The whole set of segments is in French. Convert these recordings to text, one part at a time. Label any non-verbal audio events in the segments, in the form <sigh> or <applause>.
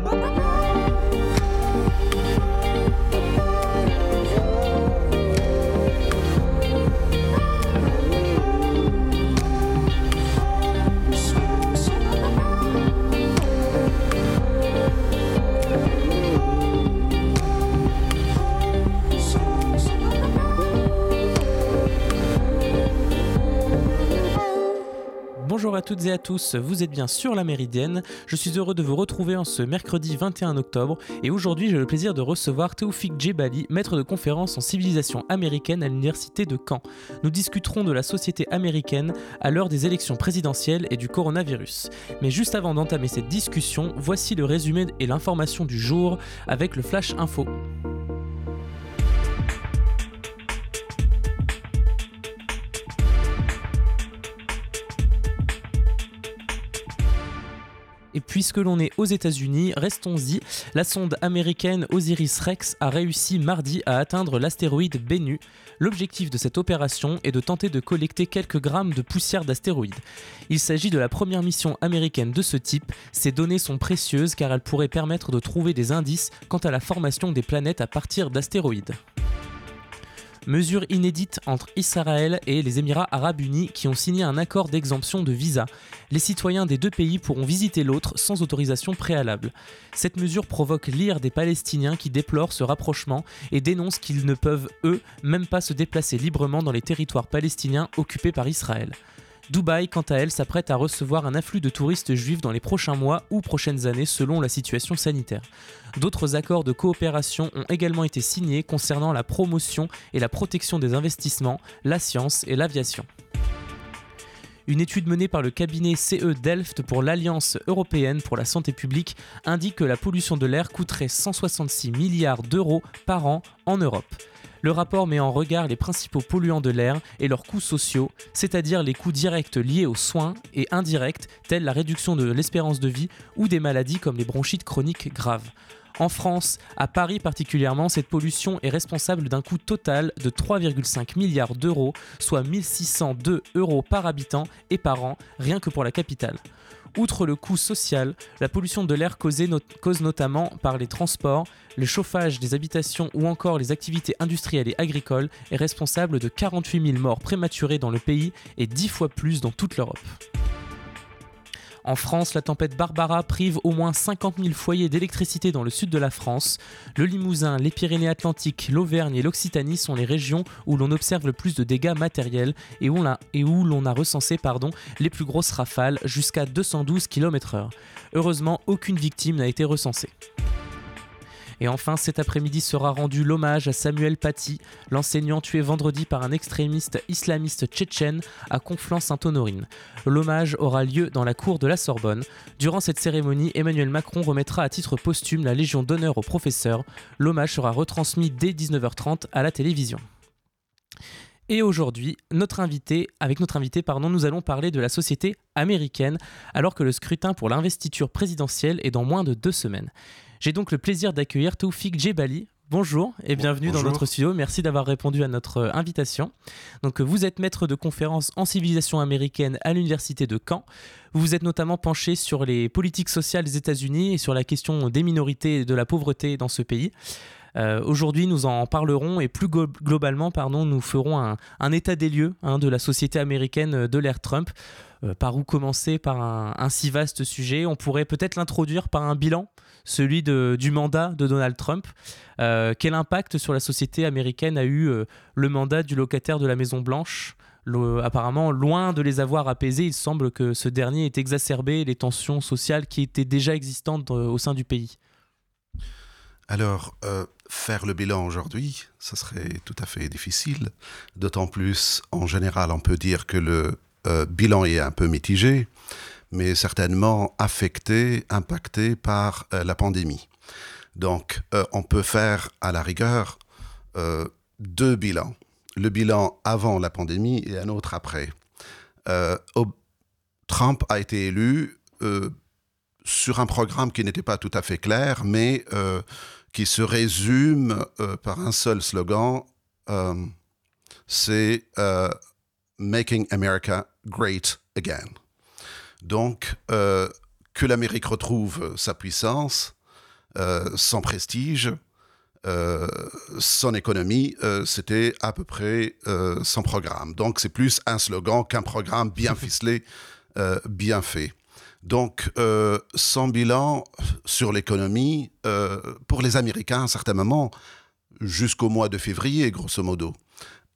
Bye-bye. Bonjour à toutes et à tous, vous êtes bien sur la Méridienne. Je suis heureux de vous retrouver en ce mercredi 21 octobre et aujourd'hui j'ai le plaisir de recevoir Théophik Djebali, maître de conférence en civilisation américaine à l'université de Caen. Nous discuterons de la société américaine à l'heure des élections présidentielles et du coronavirus. Mais juste avant d'entamer cette discussion, voici le résumé et l'information du jour avec le Flash Info. Et puisque l'on est aux États-Unis, restons-y. La sonde américaine Osiris-Rex a réussi mardi à atteindre l'astéroïde Bennu. L'objectif de cette opération est de tenter de collecter quelques grammes de poussière d'astéroïde. Il s'agit de la première mission américaine de ce type. Ces données sont précieuses car elles pourraient permettre de trouver des indices quant à la formation des planètes à partir d'astéroïdes. Mesure inédite entre Israël et les Émirats arabes unis qui ont signé un accord d'exemption de visa. Les citoyens des deux pays pourront visiter l'autre sans autorisation préalable. Cette mesure provoque l'ire des Palestiniens qui déplorent ce rapprochement et dénoncent qu'ils ne peuvent, eux, même pas se déplacer librement dans les territoires palestiniens occupés par Israël. Dubaï, quant à elle, s'apprête à recevoir un afflux de touristes juifs dans les prochains mois ou prochaines années selon la situation sanitaire. D'autres accords de coopération ont également été signés concernant la promotion et la protection des investissements, la science et l'aviation. Une étude menée par le cabinet CE Delft pour l'Alliance européenne pour la santé publique indique que la pollution de l'air coûterait 166 milliards d'euros par an en Europe. Le rapport met en regard les principaux polluants de l'air et leurs coûts sociaux, c'est-à-dire les coûts directs liés aux soins et indirects tels la réduction de l'espérance de vie ou des maladies comme les bronchites chroniques graves. En France, à Paris particulièrement, cette pollution est responsable d'un coût total de 3,5 milliards d'euros, soit 1602 euros par habitant et par an, rien que pour la capitale. Outre le coût social, la pollution de l'air cause notamment par les transports, le chauffage des habitations ou encore les activités industrielles et agricoles est responsable de 48 000 morts prématurées dans le pays et 10 fois plus dans toute l'Europe. En France, la tempête Barbara prive au moins 50 000 foyers d'électricité dans le sud de la France. Le Limousin, les Pyrénées-Atlantiques, l'Auvergne et l'Occitanie sont les régions où l'on observe le plus de dégâts matériels et où, l'on a recensé les plus grosses rafales jusqu'à 212 km/h. Heureusement, aucune victime n'a été recensée. Et enfin, cet après-midi sera rendu l'hommage à Samuel Paty, l'enseignant tué vendredi par un extrémiste islamiste tchétchène à Conflans-Sainte-Honorine. L'hommage aura lieu dans la cour de la Sorbonne. Durant cette cérémonie, Emmanuel Macron remettra à titre posthume la Légion d'honneur au professeur. L'hommage sera retransmis dès 19h30 à la télévision. Et aujourd'hui, notre invité, avec notre invité, pardon, nous allons parler de la société américaine, alors que le scrutin pour l'investiture présidentielle est dans moins de deux semaines. J'ai donc le plaisir d'accueillir Toufik Djebali. Bonjour et bienvenue dans notre studio. Merci d'avoir répondu à notre euh, invitation. Donc euh, vous êtes maître de conférence en civilisation américaine à l'université de Caen. Vous vous êtes notamment penché sur les politiques sociales des États-Unis et sur la question des minorités et de la pauvreté dans ce pays. Euh, aujourd'hui, nous en parlerons et plus globalement, pardon, nous ferons un, état des lieux hein, de la société américaine de l'ère Trump. par où commencer? Par un, un, si vaste sujet On pourrait peut-être l'introduire par un bilan celui du mandat de Donald Trump. Euh, quel impact sur la société américaine a eu euh, le mandat du locataire de la Maison Blanche? Apparemment, loin de les avoir apaisés, il semble que ce dernier ait exacerbé les tensions sociales qui étaient déjà existantes euh, au sein du pays. Alors, faire le bilan aujourd'hui, ce serait tout à fait difficile. D'autant plus, en général, on peut dire que le bilan est un peu mitigé mais certainement affecté, impacté par euh, la pandémie. Donc, euh, on peut faire à la rigueur euh, deux bilans. Le bilan avant la pandémie et un autre après. Trump a été élu sur un programme qui n'était pas tout à fait clair, mais qui se résume par un seul slogan, c'est Making America Great Again. Donc, euh, que l'Amérique retrouve sa puissance, sans prestige, son économie, c'était à peu près sans programme. Donc c'est plus un slogan qu'un programme bien <laughs> ficelé, bien fait. Donc, euh, son bilan sur l'économie, euh, pour les Américains, à un certain moment, jusqu'au mois de février, grosso modo,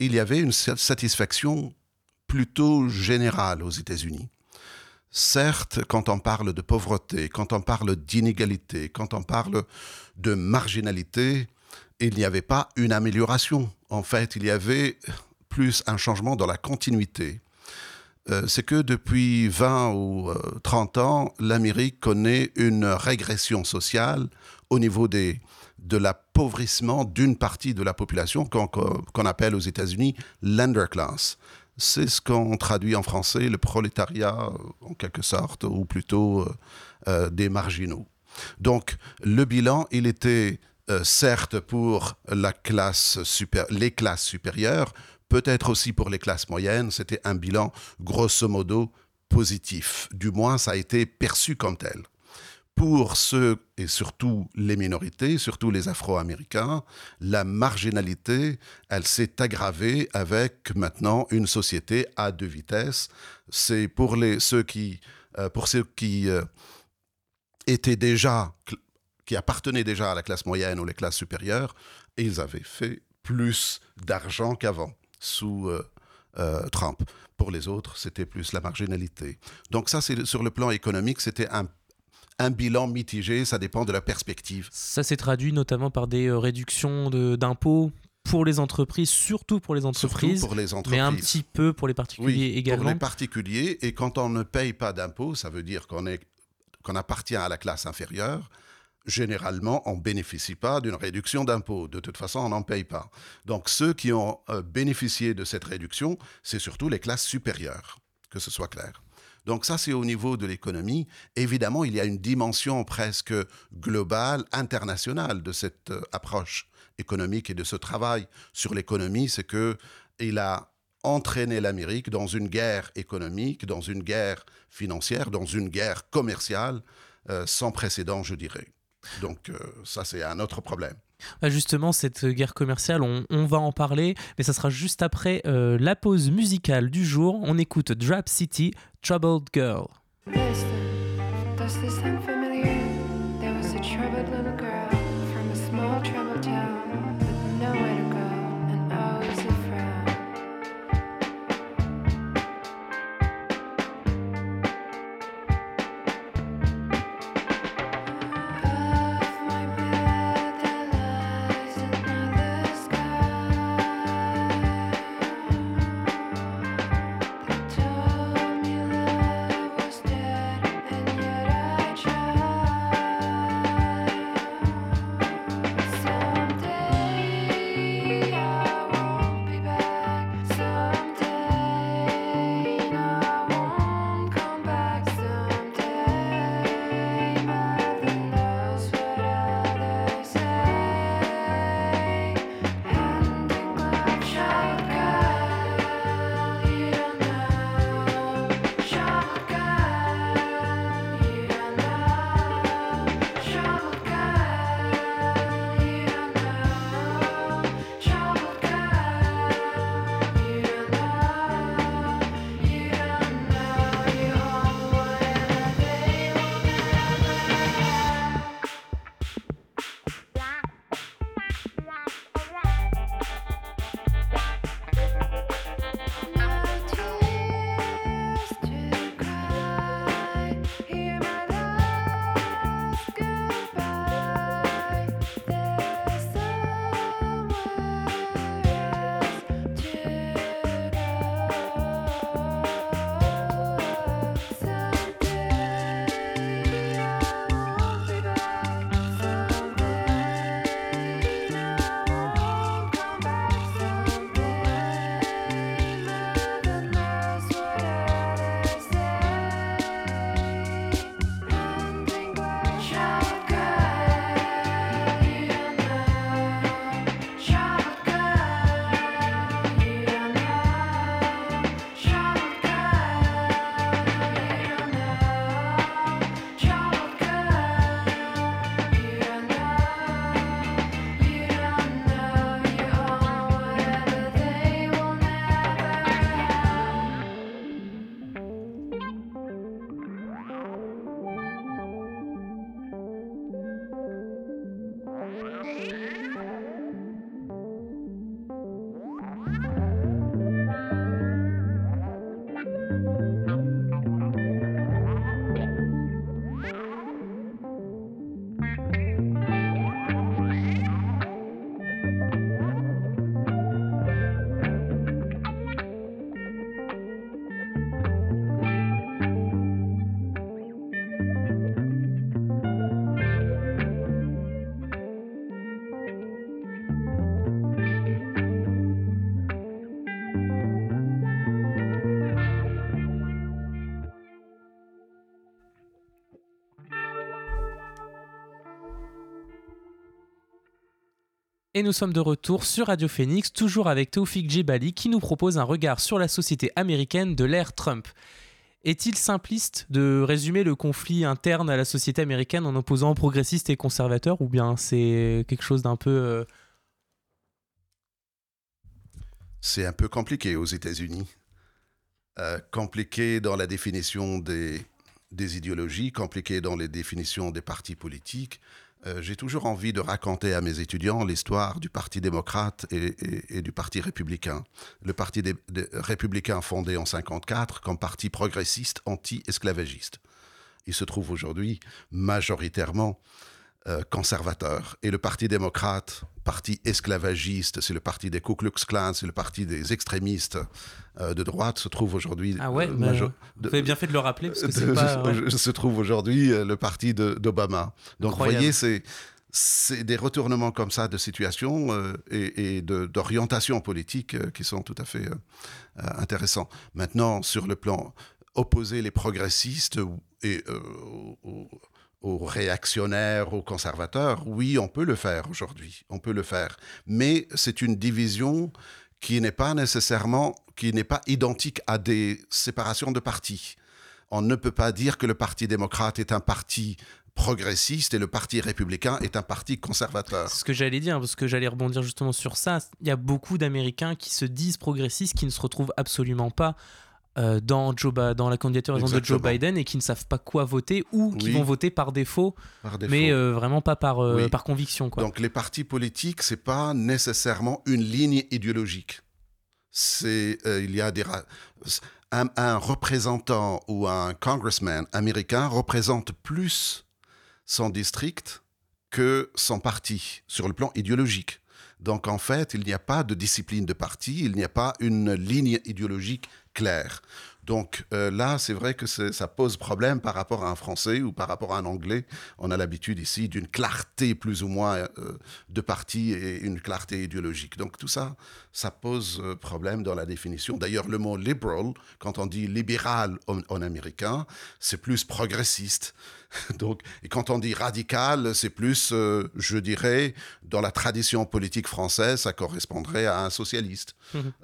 il y avait une satisfaction plutôt générale aux États-Unis. Certes, quand on parle de pauvreté, quand on parle d'inégalité, quand on parle de marginalité, il n'y avait pas une amélioration. En fait, il y avait plus un changement dans la continuité. Euh, c'est que depuis 20 ou 30 euh, ans, l'Amérique connaît une régression sociale au niveau de l'appauvrissement d'une partie de la population qu'on appelle aux États-Unis l'underclass. C'est ce qu'on traduit en français le prolétariat, en quelque sorte, ou plutôt euh, des marginaux. Donc, le bilan, il était certes pour les classes supérieures, peut-être aussi pour les classes moyennes, c'était un bilan grosso modo positif. Du moins, ça a été perçu comme tel. Pour ceux, et surtout les minorités, surtout les Afro-Américains, la marginalité, elle s'est aggravée avec maintenant une société à deux vitesses. C'est pour les, ceux qui, euh, pour ceux qui euh, étaient déjà, qui appartenaient déjà à la classe moyenne ou les classes supérieures, ils avaient fait plus d'argent qu'avant sous euh, Trump. Pour les autres, c'était plus la marginalité. Donc ça, c'est sur le plan économique, c'était un, un bilan mitigé, ça dépend de la perspective. Ça s'est traduit notamment par des euh, réductions d'impôts pour les entreprises, surtout pour les entreprises, pour les entreprises. mais un petit peu pour les particuliers oui, également. Pour les particuliers, et quand on ne paye pas d'impôts, ça veut dire qu'on qu'on appartient à la classe inférieure généralement, on ne bénéficie pas d'une réduction d'impôts. De toute façon, on n'en paye pas. Donc, ceux qui ont euh, bénéficié de cette réduction, c'est surtout les classes supérieures, que ce soit clair. Donc ça, c'est au niveau de l'économie. Évidemment, il y a une dimension presque globale, internationale de cette euh, approche économique et de ce travail sur l'économie, c'est que il a entraîné l'Amérique dans une guerre économique, dans une guerre financière, dans une guerre commerciale euh, sans précédent, je dirais. Donc euh, ça, c'est un autre problème. Bah, justement, cette guerre commerciale, on, va en parler, mais ça sera juste après la pause musicale du jour. On écoute Drap City, Troubled Girl. Listen, does this sound familiar? There was a troubled little girl from a small troubled Et nous sommes de retour sur Radio Phoenix, toujours avec Taufik Djebali, qui nous propose un regard sur la société américaine de l'ère Trump. Est-il simpliste de résumer le conflit interne à la société américaine en opposant progressistes et conservateurs, ou bien c'est quelque chose d'un peu... Euh, c'est un peu compliqué aux États-Unis. Euh, compliqué dans la définition des idéologies, compliqué dans les définitions des partis politiques, euh, j'ai toujours envie de raconter à mes étudiants l'histoire du Parti démocrate et, du Parti républicain. Le Parti républicain fondé en 1954 comme parti progressiste anti-esclavagiste. Il se trouve aujourd'hui majoritairement euh, conservateur. Et le Parti démocrate, parti esclavagiste, c'est le parti des Ku Klux Klan, c'est le parti des extrémistes euh, de droite, se trouve aujourd'hui. Ah ouais, euh, vous avez bien fait de le rappeler parce que c'est pas. <laughs> Se trouve aujourd'hui le parti d'Obama. Donc vous voyez, c'est c'est des retournements comme ça de situation et, et d'orientation politique qui sont tout à fait intéressants. Maintenant, sur le plan opposer les progressistes et aux réactionnaires, aux conservateurs, oui, on peut le faire aujourd'hui, on peut le faire. Mais c'est une division qui n'est pas nécessairement, qui n'est pas identique à des séparations de partis. On ne peut pas dire que le Parti démocrate est un parti progressiste et le Parti républicain est un parti conservateur. C'est ce que j'allais dire, parce que j'allais rebondir justement sur ça. Il y a beaucoup d'Américains qui se disent progressistes, qui ne se retrouvent absolument pas euh, dans, Joe dans la candidature de Joe Biden et qui ne savent pas quoi voter ou qui vont voter par défaut, mais euh, vraiment pas par, euh, par conviction. Quoi. Donc les partis politiques, c'est pas nécessairement une ligne idéologique. C'est il y a des un, un, représentant ou un congressman américain représente plus son district que son parti sur le plan idéologique. Donc en fait, il n'y a pas de discipline de parti, il n'y a pas une ligne idéologique clair. Donc euh, là, c'est vrai que ça pose problème par rapport à un français ou par rapport à un anglais. On a l'habitude ici d'une clarté plus ou moins euh, de parti et une clarté idéologique. Donc tout ça, ça pose euh, problème dans la définition. D'ailleurs, le mot liberal, quand on dit libéral en américain, c'est plus progressiste. <laughs> Donc, et quand on dit radical, c'est plus, euh, je dirais, dans la tradition politique française, ça correspondrait à un socialiste.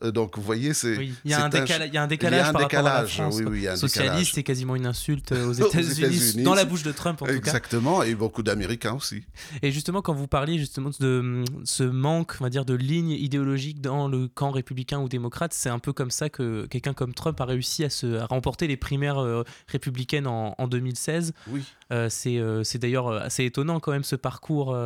Euh, donc, vous voyez, c'est. Il y a un, décalage, il y a un décalage par rapport à la France. Oui, oui, Socialiste, c'est quasiment une insulte aux <laughs> États-Unis, dans la bouche de Trump en tout cas. Exactement, et beaucoup d'Américains aussi. Et justement, quand vous parliez justement de ce manque, on va dire, de ligne idéologique dans le camp républicain ou démocrate, c'est un peu comme ça que quelqu'un comme Trump a réussi à, se, remporter les primaires euh, républicaines en, en 2016. Oui. Euh, euh, c'est d'ailleurs assez étonnant quand même ce parcours.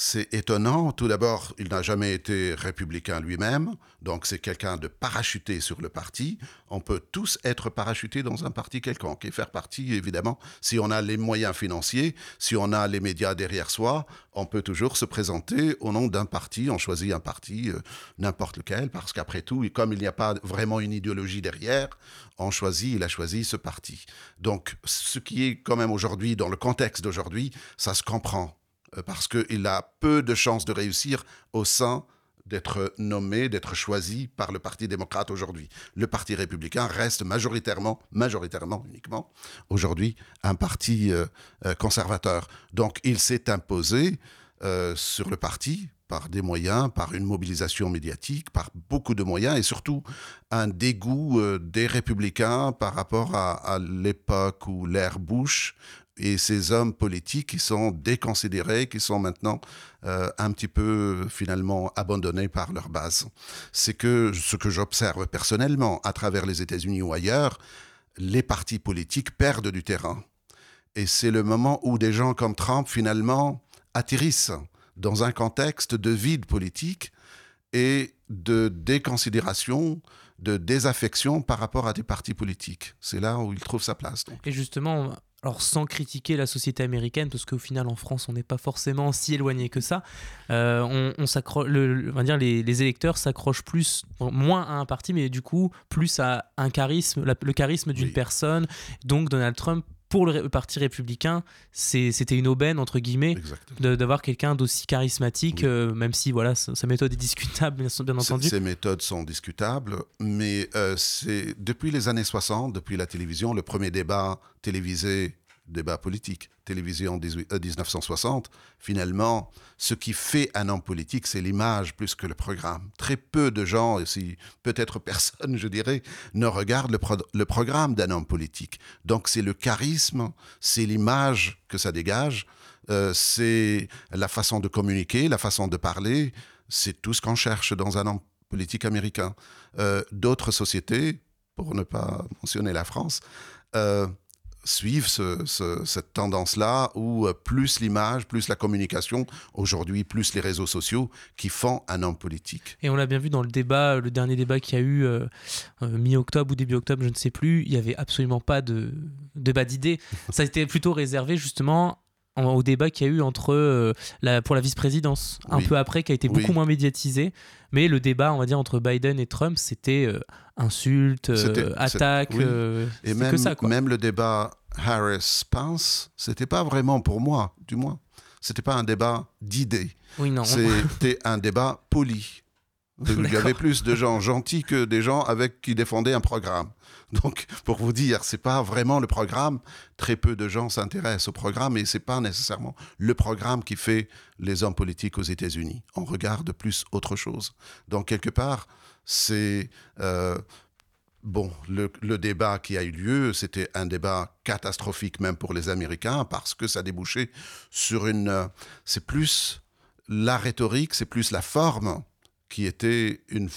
C'est étonnant. Tout d'abord, il n'a jamais été républicain lui-même, donc c'est quelqu'un de parachuté sur le parti. On peut tous être parachutés dans un parti quelconque et faire partie, évidemment, si on a les moyens financiers, si on a les médias derrière soi, on peut toujours se présenter au nom d'un parti. On choisit un parti, n'importe lequel, parce qu'après tout, comme il n'y a pas vraiment une idéologie derrière, on choisit, il a choisi ce parti. Donc, ce qui est quand même aujourd'hui, dans le contexte d'aujourd'hui, ça se comprend euh, parce qu'il a peu de chances de réussir au sein d'être nommé, d'être choisi par le Parti démocrate aujourd'hui. Le Parti républicain reste majoritairement, majoritairement uniquement, aujourd'hui, un parti euh, euh, conservateur. Donc il s'est imposé sur le parti par des moyens, par une mobilisation médiatique, par beaucoup de moyens et surtout un dégoût des républicains par rapport à, à l'époque où l'ère Bush et ces hommes politiques qui sont déconsidérés, qui sont maintenant euh, un petit peu finalement abandonnés par leur base. C'est que ce que j'observe personnellement à travers les États-Unis ou ailleurs, les partis politiques perdent du terrain. Et c'est le moment où des gens comme Trump finalement atterrissent dans un contexte de vide politique et de déconsidération, de désaffection par rapport à des partis politiques. C'est là où il trouve sa place. Et justement, alors sans critiquer la société américaine, parce qu'au final en France on n'est pas forcément si éloigné que ça, euh, on, on, va dire les, les électeurs s'accrochent plus, moins à un parti, mais du coup plus à un charisme, le charisme d'une personne. Donc Donald Trump pour le parti républicain, c'était une aubaine, entre guillemets, d'avoir quelqu'un d'aussi charismatique, euh, même si voilà, sa, méthode est discutable, bien, entendu. Ses méthodes sont discutables, mais euh, c'est depuis les années 60, depuis la télévision, le premier débat télévisé débat politique. Télévision 1960, euh, finalement, ce qui fait un homme politique, c'est l'image plus que le programme. Très peu de gens, et si peut-être <laughs> personne, je dirais, ne regardent le, programme d'un homme politique. Donc c'est le charisme, c'est l'image que ça dégage, euh, c'est la façon de communiquer, la façon de parler, c'est tout ce qu'on cherche dans un homme politique américain. Euh, d'autres sociétés, pour ne pas mentionner la France, suivent cette tendance-là où euh, plus l'image, plus la communication, aujourd'hui plus les réseaux sociaux qui font un homme politique. Et on l'a bien vu dans le débat, le dernier débat qu'il y a eu euh, euh, mi-octobre ou début octobre, je ne sais plus, il n'y avait absolument pas de débat d'idées. <laughs> Ça a été plutôt réservé justement au débat qu'il y a eu entre euh, la, pour la vice-présidence, un peu après, qui a été beaucoup moins médiatisé. Mais le débat, on va dire, entre Biden et Trump, c'était euh, insulte, euh, attaque, et même, que ça. Même le débat Harris-Pence, c'était pas vraiment pour moi, du moins. C'était pas un débat d'idées. Oui, non. C'était un débat poli. <laughs> Il y avait plus de gens gentils que des gens avec qui défendaient un programme. Donc, pour vous dire, c'est pas vraiment le programme. Très peu de gens s'intéressent au programme et c'est pas nécessairement le programme qui fait les hommes politiques aux États-Unis. On regarde plus autre chose. Donc, quelque part, c'est euh, bon. Le, le, débat qui a eu lieu, c'était un débat catastrophique même pour les Américains parce que ça débouchait sur une. C'est plus la rhétorique, c'est plus la forme qui était une,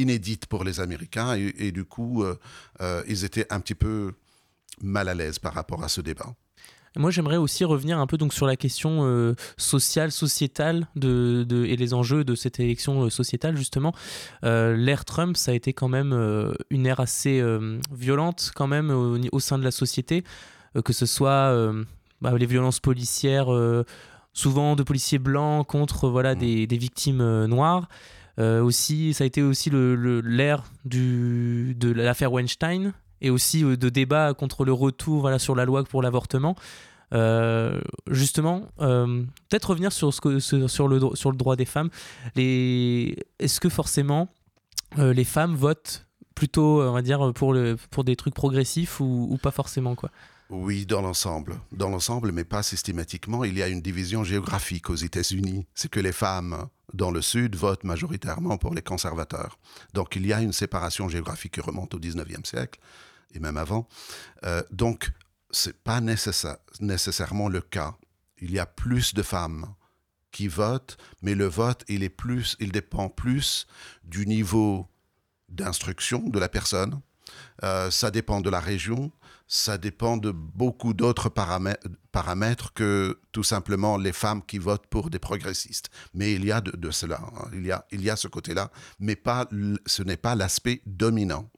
inédite pour les Américains et, du coup, euh, euh, ils étaient un petit peu mal à l'aise par rapport à ce débat. Moi, j'aimerais aussi revenir un peu donc sur la question euh, sociale, sociétale de, de, et les enjeux de cette élection sociétale, justement. L'ère Trump, ça a été quand même une ère assez violente, quand même, au, sein de la société, que ce soit bah, les violences policières, souvent de policiers blancs contre voilà, mmh. des, des victimes noires. Euh, aussi, ça a été aussi l'ère le, de l'affaire Weinstein et aussi euh, de débats contre le retour voilà, sur la loi pour l'avortement. Euh, justement, peut-être revenir sur, ce que, sur, le, sur le droit des femmes. Est-ce que forcément les femmes votent plutôt, on va dire, pour, le, pour des trucs progressifs ou, ou pas forcément quoi? Oui, dans l'ensemble. Dans l'ensemble, mais pas systématiquement. Il y a une division géographique aux États-Unis. C'est que les femmes dans le Sud votent majoritairement pour les conservateurs. Donc il y a une séparation géographique qui remonte au 19e siècle, et même avant. Euh, donc c'est pas nécessairement le cas. Il y a plus de femmes qui votent, mais le vote, il, est plus, il dépend plus du niveau d'instruction de la personne. Euh, ça dépend de la région, ça dépend de beaucoup d'autres paramètres, que tout simplement les femmes qui votent pour des progressistes. Mais il y a de, cela, hein. il, y a, il y a ce côté-là, mais pas, ce n'est pas l'aspect dominant.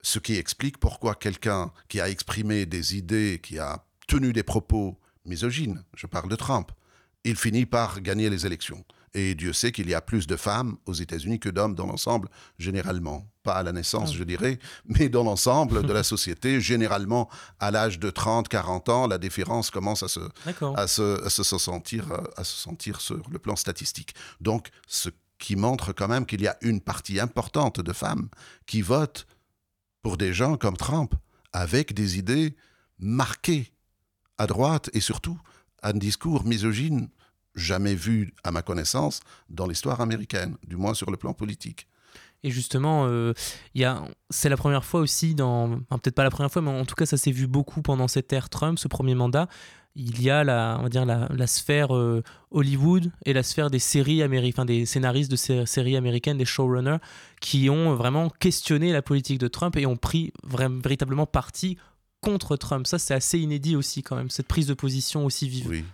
Ce qui explique pourquoi quelqu'un qui a exprimé des idées, qui a tenu des propos misogynes, je parle de Trump, il finit par gagner les élections. Et Dieu sait qu'il y a plus de femmes aux États-Unis que d'hommes dans l'ensemble, généralement. Pas à la naissance, ah. je dirais, mais dans l'ensemble de la <laughs> société, généralement, à l'âge de 30, 40 ans, la différence commence à se, à se, à se, sentir, à se sentir sur le plan statistique. Donc, ce qui montre quand même qu'il y a une partie importante de femmes qui votent pour des gens comme Trump, avec des idées marquées à droite et surtout un discours misogyne jamais vu, à ma connaissance, dans l'histoire américaine, du moins sur le plan politique. Et justement, euh, c'est la première fois aussi, dans, peut-être pas la première fois, mais en tout cas, ça s'est vu beaucoup pendant cette ère Trump, ce premier mandat. Il y a la, on va dire la, la sphère euh, Hollywood et la sphère des séries américaines, des scénaristes de séries américaines, des showrunners, qui ont vraiment questionné la politique de Trump et ont pris véritablement parti contre Trump. Ça, c'est assez inédit aussi, quand même, cette prise de position aussi vive. Oui.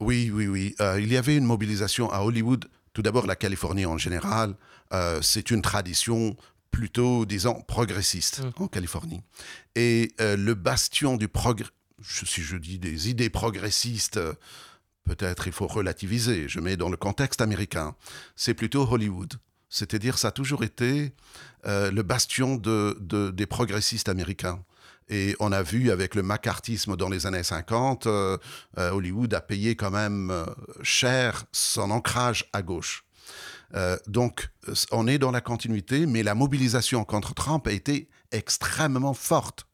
Oui, oui, oui. Euh, il y avait une mobilisation à Hollywood. Tout d'abord, la Californie en général, euh, c'est une tradition plutôt, disons, progressiste mm. en Californie. Et euh, le bastion du progrès, si je dis des idées progressistes, peut-être il faut relativiser, je mets dans le contexte américain, c'est plutôt Hollywood. C'est-à-dire, ça a toujours été le bastion de, des progressistes américains. Et on a vu avec le macartisme dans les années 50, euh, euh, Hollywood a payé quand même euh, cher son ancrage à gauche. donc, on est dans la continuité, mais la mobilisation contre Trump a été extrêmement forte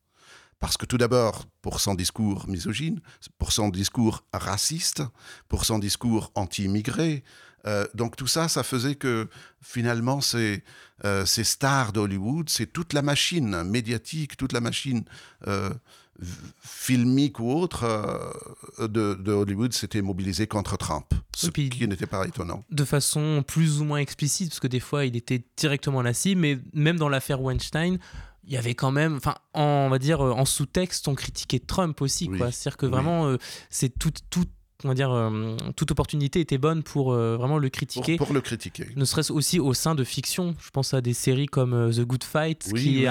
Parce que tout d'abord, pour son discours misogyne, pour son discours raciste, pour son discours anti-immigré, euh, donc tout ça, ça faisait que finalement, ces, euh, ces stars d'Hollywood, c'est toute la machine médiatique, toute la machine euh, filmique ou autre de, de, Hollywood s'était mobilisée contre Trump, ce puis, qui n'était pas étonnant. De façon plus ou moins explicite, parce que des fois, il était directement la cible, mais même dans l'affaire Weinstein, il y avait quand même, enfin, on va dire en sous-texte, on critiquait Trump aussi, quoi. C'est-à-dire que vraiment, c'est tout, tout on dire, euh, toute opportunité était bonne pour euh, vraiment le critiquer. Pour, le critiquer. Ne serait-ce aussi au sein de fiction. Je pense à des séries comme euh, The Good Fight, qui, est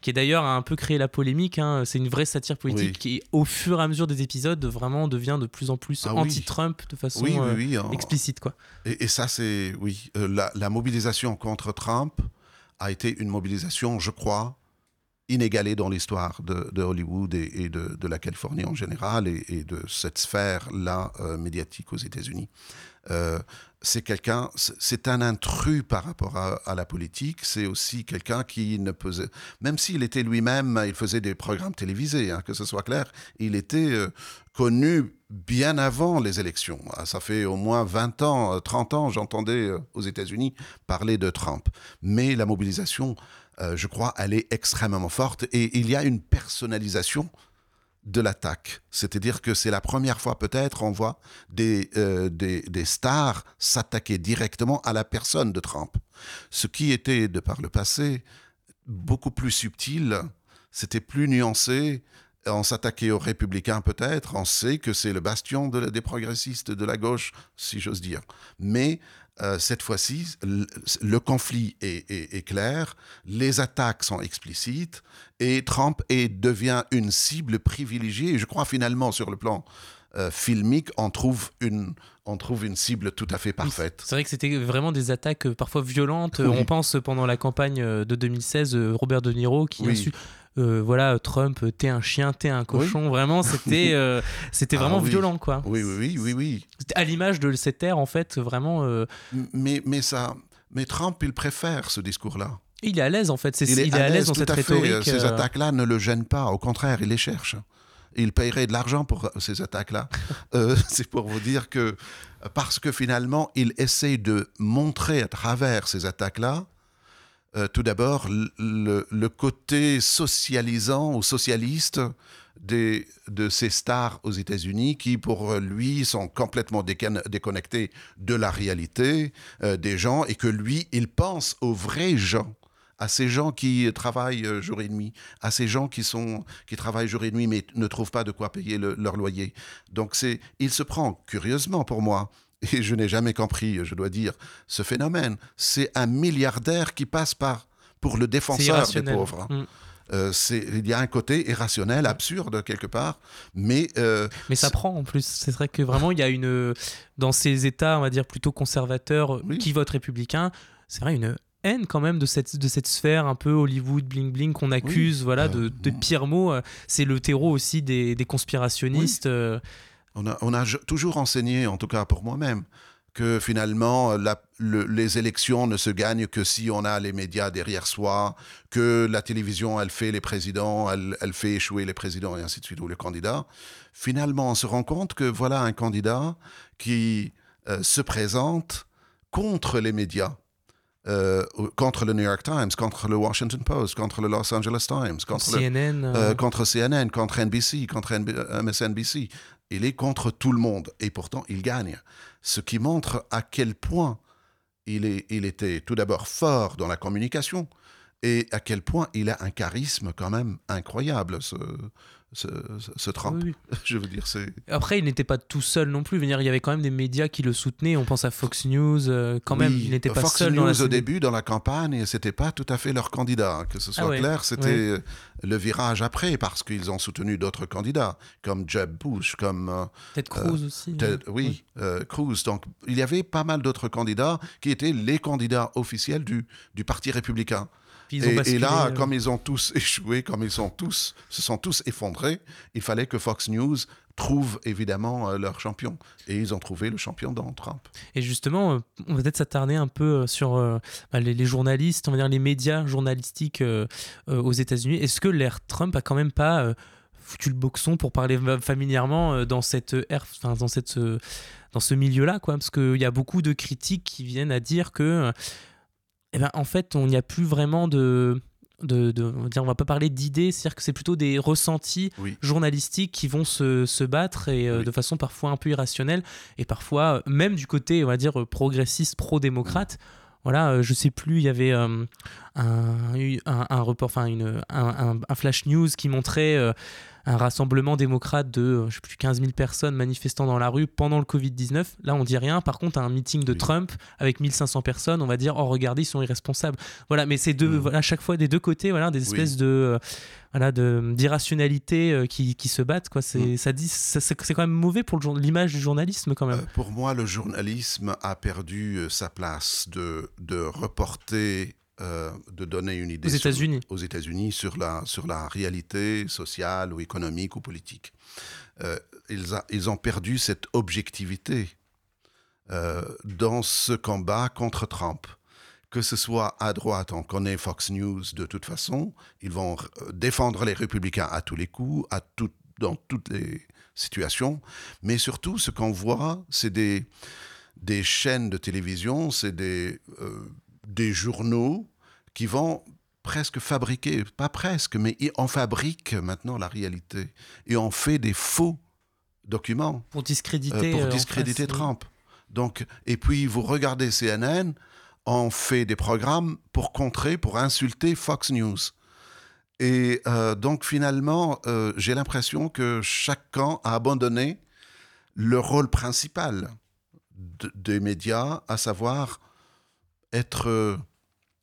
qui est d'ailleurs un peu créé la polémique. Hein. C'est une vraie satire politique qui, au fur et à mesure des épisodes, vraiment devient de plus en plus ah anti-Trump de façon hein. explicite. Quoi. Et, ça, c'est, oui, la, la mobilisation contre Trump a été une mobilisation, je crois, inégalé dans l'histoire de, Hollywood et, de, la Californie en général et, de cette sphère-là euh, médiatique aux États-Unis. Euh, c'est quelqu'un, c'est un intrus par rapport à, la politique. C'est aussi quelqu'un qui ne pesait, même s'il était lui-même, il faisait des programmes télévisés, hein, que ce soit clair, il était euh, connu bien avant les élections. Ah, ça fait au moins 20 ans, 30 ans, j'entendais aux États-Unis parler de Trump. Mais la mobilisation euh, je crois, elle est extrêmement forte et il y a une personnalisation de l'attaque. C'est-à-dire que c'est la première fois peut-être on voit des, euh, des, des, stars s'attaquer directement à la personne de Trump. Ce qui était, de par le passé, beaucoup plus subtil, c'était plus nuancé. On s'attaquait aux républicains peut-être, on sait que c'est le bastion des progressistes de la gauche, si j'ose dire. Mais euh, cette fois-ci, le, conflit est, clair, les attaques sont explicites et Trump est, devient une cible privilégiée. Et je crois finalement, sur le plan euh, filmique, on trouve, une, on trouve une cible tout à fait parfaite. C'est vrai que c'était vraiment des attaques euh, parfois violentes. On pense pendant la campagne de 2016, Robert De Niro qui a su euh, voilà, Trump, t'es un chien, t'es un cochon. Vraiment, c'était euh, <laughs> c'était ah vraiment violent, quoi. Oui, oui, oui, oui, oui. À l'image de cette ère, en fait, vraiment. Euh, mais, mais, ça, mais Trump, il préfère ce discours-là. Il est à l'aise, en fait. il, est, à l'aise dans cette rhétorique. Ces attaques-là ne le gênent pas. Au contraire, il les cherche. Il paierait de l'argent pour ces attaques-là. <laughs> c'est pour vous dire que, parce que finalement, il essaie de montrer à travers ces attaques-là euh, tout d'abord le, côté socialisant ou socialiste des, de ces stars aux États-Unis qui, pour lui, sont complètement déconnectés de la réalité euh, des gens et que lui, il pense aux vrais gens à ces gens qui travaillent euh, jour et nuit, à ces gens qui, sont, qui travaillent jour et nuit mais ne trouvent pas de quoi payer leur loyer. Donc c'est, il se prend, curieusement pour moi, et je n'ai jamais compris, je dois dire, ce phénomène. C'est un milliardaire qui passe par pour le défenseur des pauvres. Mm. Euh, il y a un côté irrationnel, absurde quelque part, mais euh, mais ça prend en plus. C'est vrai que vraiment il y a une dans ces États, on va dire plutôt conservateurs, qui votent républicains, c'est vrai une haine quand même de cette de cette sphère un peu Hollywood bling bling qu'on accuse, voilà, de, de, pires mots. C'est le terreau aussi des, des conspirationnistes. On a, toujours enseigné, en tout cas pour moi-même, que finalement, les élections ne se gagnent que si on a les médias derrière soi, que la télévision, elle fait les présidents, elle, fait échouer les présidents et ainsi de suite, ou les candidats. Finalement, on se rend compte que voilà un candidat qui euh, se présente contre les médias. Euh, contre le New York Times, contre le Washington Post, contre le Los Angeles Times, contre CNN, euh, contre CNN, contre NBC, contre MSNBC. Il est contre tout le monde et pourtant il gagne. Ce qui montre à quel point il, était tout d'abord fort dans la communication et à quel point il a un charisme quand même incroyable, ce, ce, Trump. <laughs> Je veux dire, c'est. Après, il n'était pas tout seul non plus. il y avait quand même des médias qui le soutenaient. On pense à Fox News, euh, quand même. Il n'était pas Fox seul. News dans la... au début, dans la campagne, c'était pas tout à fait leur candidat. Que ce soit ah clair, c'était le virage après, parce qu'ils ont soutenu d'autres candidats, comme Jeb Bush, comme. Euh, Ted Cruz aussi. oui, euh, Cruz. Donc, il y avait pas mal d'autres candidats qui étaient les candidats officiels du, du Parti républicain. Et, là, comme ils ont tous <laughs> échoué, comme ils sont tous, se sont tous effondrés, il fallait que Fox News trouve évidemment leur champion. Et ils ont trouvé le champion Donald Trump. Et justement, on va peut-être s'attarder un peu sur bah, les, les, on va dire les médias journalistiques aux États-Unis. Est-ce que l'ère Trump a quand même pas foutu le boxon pour parler familièrement euh, dans cette enfin, dans cette dans ce milieu-là, quoi, parce qu'il y a beaucoup de critiques qui viennent à dire que, eh ben, en fait, on n'y a plus vraiment de de, de, on, va on va pas parler d'idées, c'est-à-dire que c'est plutôt des ressentis journalistiques qui vont se, se battre et euh, de façon parfois un peu irrationnelle et parfois même du côté, on va dire, progressiste, pro-démocrate. Voilà, euh, je sais plus, il y avait euh, un, un, report, enfin un, un, flash news qui montrait euh, un rassemblement démocrate de je sais plus 15 000 personnes manifestant dans la rue pendant le Covid-19. Là, on dit rien. Par contre, un meeting de Trump avec 1500 personnes, on va dire oh regardez, ils sont irresponsables. Voilà, mais c'est deux, mm. voilà, à chaque fois des deux côtés, voilà, des espèces de voilà de d'irrationalité qui, qui, se battent quoi. C'est mm. ça dit, c'est quand même mauvais pour l'image du journalisme quand même. pour moi, le journalisme a perdu sa place de de reporter euh, de donner une idée aux États-Unis aux États-Unis sur la, sur la réalité sociale ou économique ou politique. Euh, ils, ils, ont perdu cette objectivité euh, dans ce combat contre Trump. Que ce soit à droite, on connaît Fox News de toute façon, ils vont défendre les républicains à tous les coups, à tout, dans toutes les situations, mais surtout ce qu'on voit, c'est des, des chaînes de télévision, c'est des des journaux qui vont presque fabriquer, pas presque, mais on fabrique maintenant la réalité. Et on fait des faux documents. Pour discréditer, euh, pour euh, discréditer Trump. Donc, et puis, vous regardez CNN, on fait des programmes pour contrer, pour insulter Fox News. Et euh, donc, finalement, j'ai l'impression que chaque camp a abandonné le rôle principal des médias, à savoir être euh,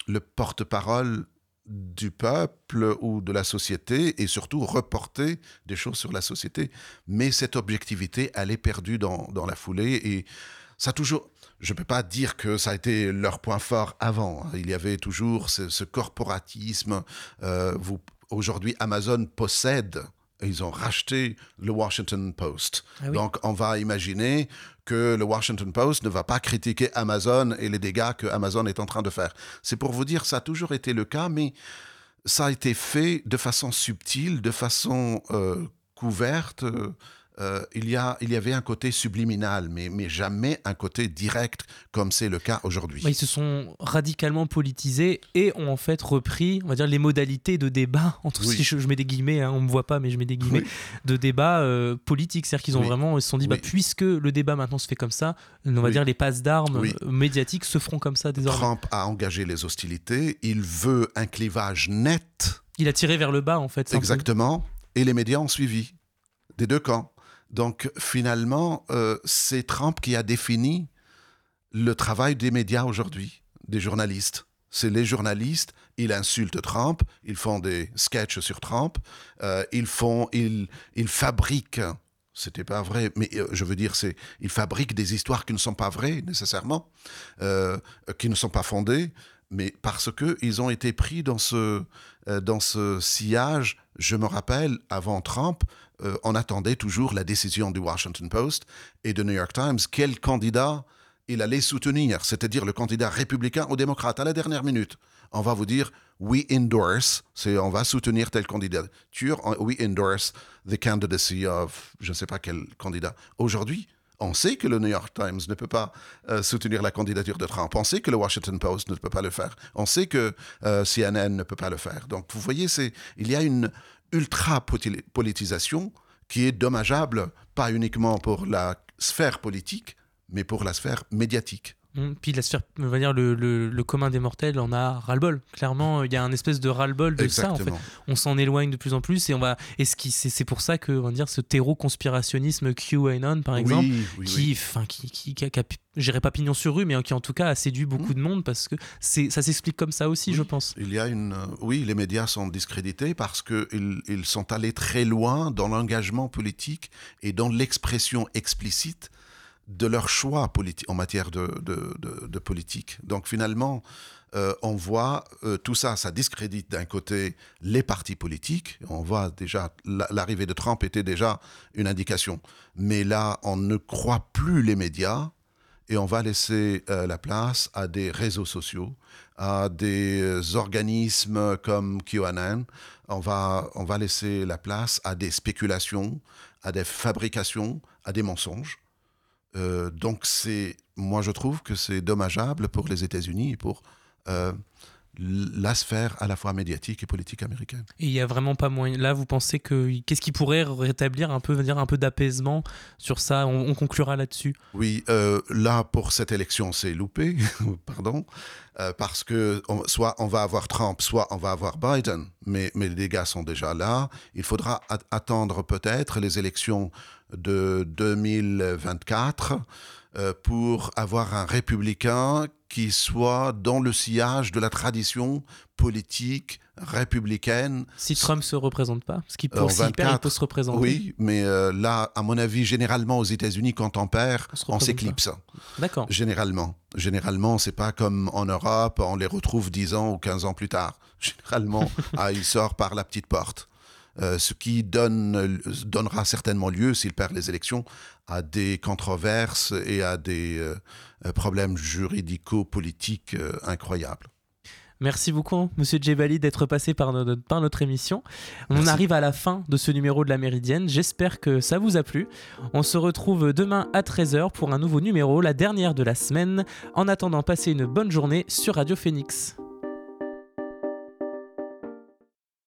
le porte-parole du peuple ou de la société et surtout reporter des choses sur la société. Mais cette objectivité, elle est perdue dans, dans la foulée et ça a toujours... Je ne peux pas dire que ça a été leur point fort avant. Il y avait toujours ce, corporatisme. Euh, Aujourd'hui, Amazon possède ils ont racheté le Washington Post. Ah Donc, on va imaginer que le Washington Post ne va pas critiquer Amazon et les dégâts que Amazon est en train de faire. C'est pour vous dire, ça a toujours été le cas, mais ça a été fait de façon subtile, de façon euh, couverte. Euh, il, y a, il y avait un côté subliminal, mais, mais jamais un côté direct, comme c'est le cas aujourd'hui. Ils se sont radicalement politisés et ont en fait repris, on va dire, les modalités de débat, <laughs> entre si je, mets des guillemets, hein, on ne me voit pas, mais je mets des guillemets, de débat euh, politique. C'est-à-dire qu'ils ont vraiment, ils se sont dit, bah, puisque le débat maintenant se fait comme ça, on va dire les passes d'armes médiatiques se feront comme ça désormais. Trump a engagé les hostilités, il veut un clivage net. Il a tiré vers le bas, en fait. Exactement. Et les médias ont suivi, des deux camps. Donc finalement, euh, c'est Trump qui a défini le travail des médias aujourd'hui, des journalistes. C'est les journalistes, ils insultent Trump, ils font des sketchs sur Trump, euh, ils font, ils, ils fabriquent c'était pas vrai, mais euh, je veux dire, c'est ils fabriquent des histoires qui ne sont pas vraies nécessairement, qui ne sont pas fondées, mais parce que ils ont été pris dans ce dans ce sillage. Je me rappelle avant Trump, euh, on attendait toujours la décision du Washington Post et du New York Times, quel candidat il allait soutenir, c'est-à-dire le candidat républicain ou démocrate à la dernière minute. On va vous dire, we endorse, c'est on va soutenir telle candidature, we endorse the candidacy of, je ne sais pas quel candidat. Aujourd'hui, on sait que le New York Times ne peut pas euh, soutenir la candidature de Trump. On sait que le Washington Post ne peut pas le faire. On sait que euh, CNN ne peut pas le faire. Donc, vous voyez, il y a une, ultra-politisation qui est dommageable, pas uniquement pour la sphère politique, mais pour la sphère médiatique. Puis la sphère, on va dire le, le, commun des mortels en a ras-le-bol. Clairement, il y a un espèce de ras-le-bol de ça. En fait. On s'en éloigne de plus en plus et on va. Et ce qui, c'est, pour ça que, on va dire, ce terreau conspirationnisme QAnon, par exemple, qui, enfin, qui, qui, qui, a, j'irai pas pignon sur rue, mais qui en tout cas a séduit beaucoup mmh. de monde parce que c'est, ça s'explique comme ça aussi, je pense. Il y a une, euh, oui, les médias sont discrédités parce que ils, ils sont allés très loin dans l'engagement politique et dans l'expression explicite de leur choix en matière de, politique. Donc finalement, euh, on voit euh, tout ça, ça discrédite d'un côté les partis politiques. On voit déjà l'arrivée de Trump était déjà une indication. Mais là, on ne croit plus les médias et on va laisser euh, la place à des réseaux sociaux, à des organismes comme QAnon. On va, on va laisser la place à des spéculations, à des fabrications, à des mensonges. Euh, donc c'est, moi je trouve que c'est dommageable pour les États-Unis et pour euh, la sphère à la fois médiatique et politique américaine. Et il y a vraiment pas moyen. Là, vous pensez que qu'est-ce qui pourrait rétablir un peu, dire un peu d'apaisement sur ça? On, conclura là-dessus. Oui, euh, là pour cette élection, c'est loupé, <laughs> pardon, euh, parce que soit on va avoir Trump, soit on va avoir Biden. Mais mais les dégâts sont déjà là. Il faudra attendre peut-être les élections de 2024 euh, pour avoir un républicain qui soit dans le sillage de la tradition politique républicaine. Si Trump ne se représente pas, ce qui peut, il peut se représenter. Oui, mais euh, là, à mon avis, généralement aux États-Unis, quand on perd, on, s'éclipse. D'accord. Généralement. Généralement, c'est pas comme en Europe, on les retrouve 10 ans ou 15 ans plus tard. Généralement, <laughs> ah, il sort par la petite porte. Euh, ce qui donne, donnera certainement lieu, s'il perd les élections, à des controverses et à des euh, problèmes juridico-politiques euh, incroyables. Merci beaucoup, Monsieur Djebali, d'être passé par notre, par notre émission. On arrive à la fin de ce numéro de la Méridienne. J'espère que ça vous a plu. On se retrouve demain à 13h pour un nouveau numéro, la dernière de la semaine. En attendant, passez une bonne journée sur Radio Phoenix.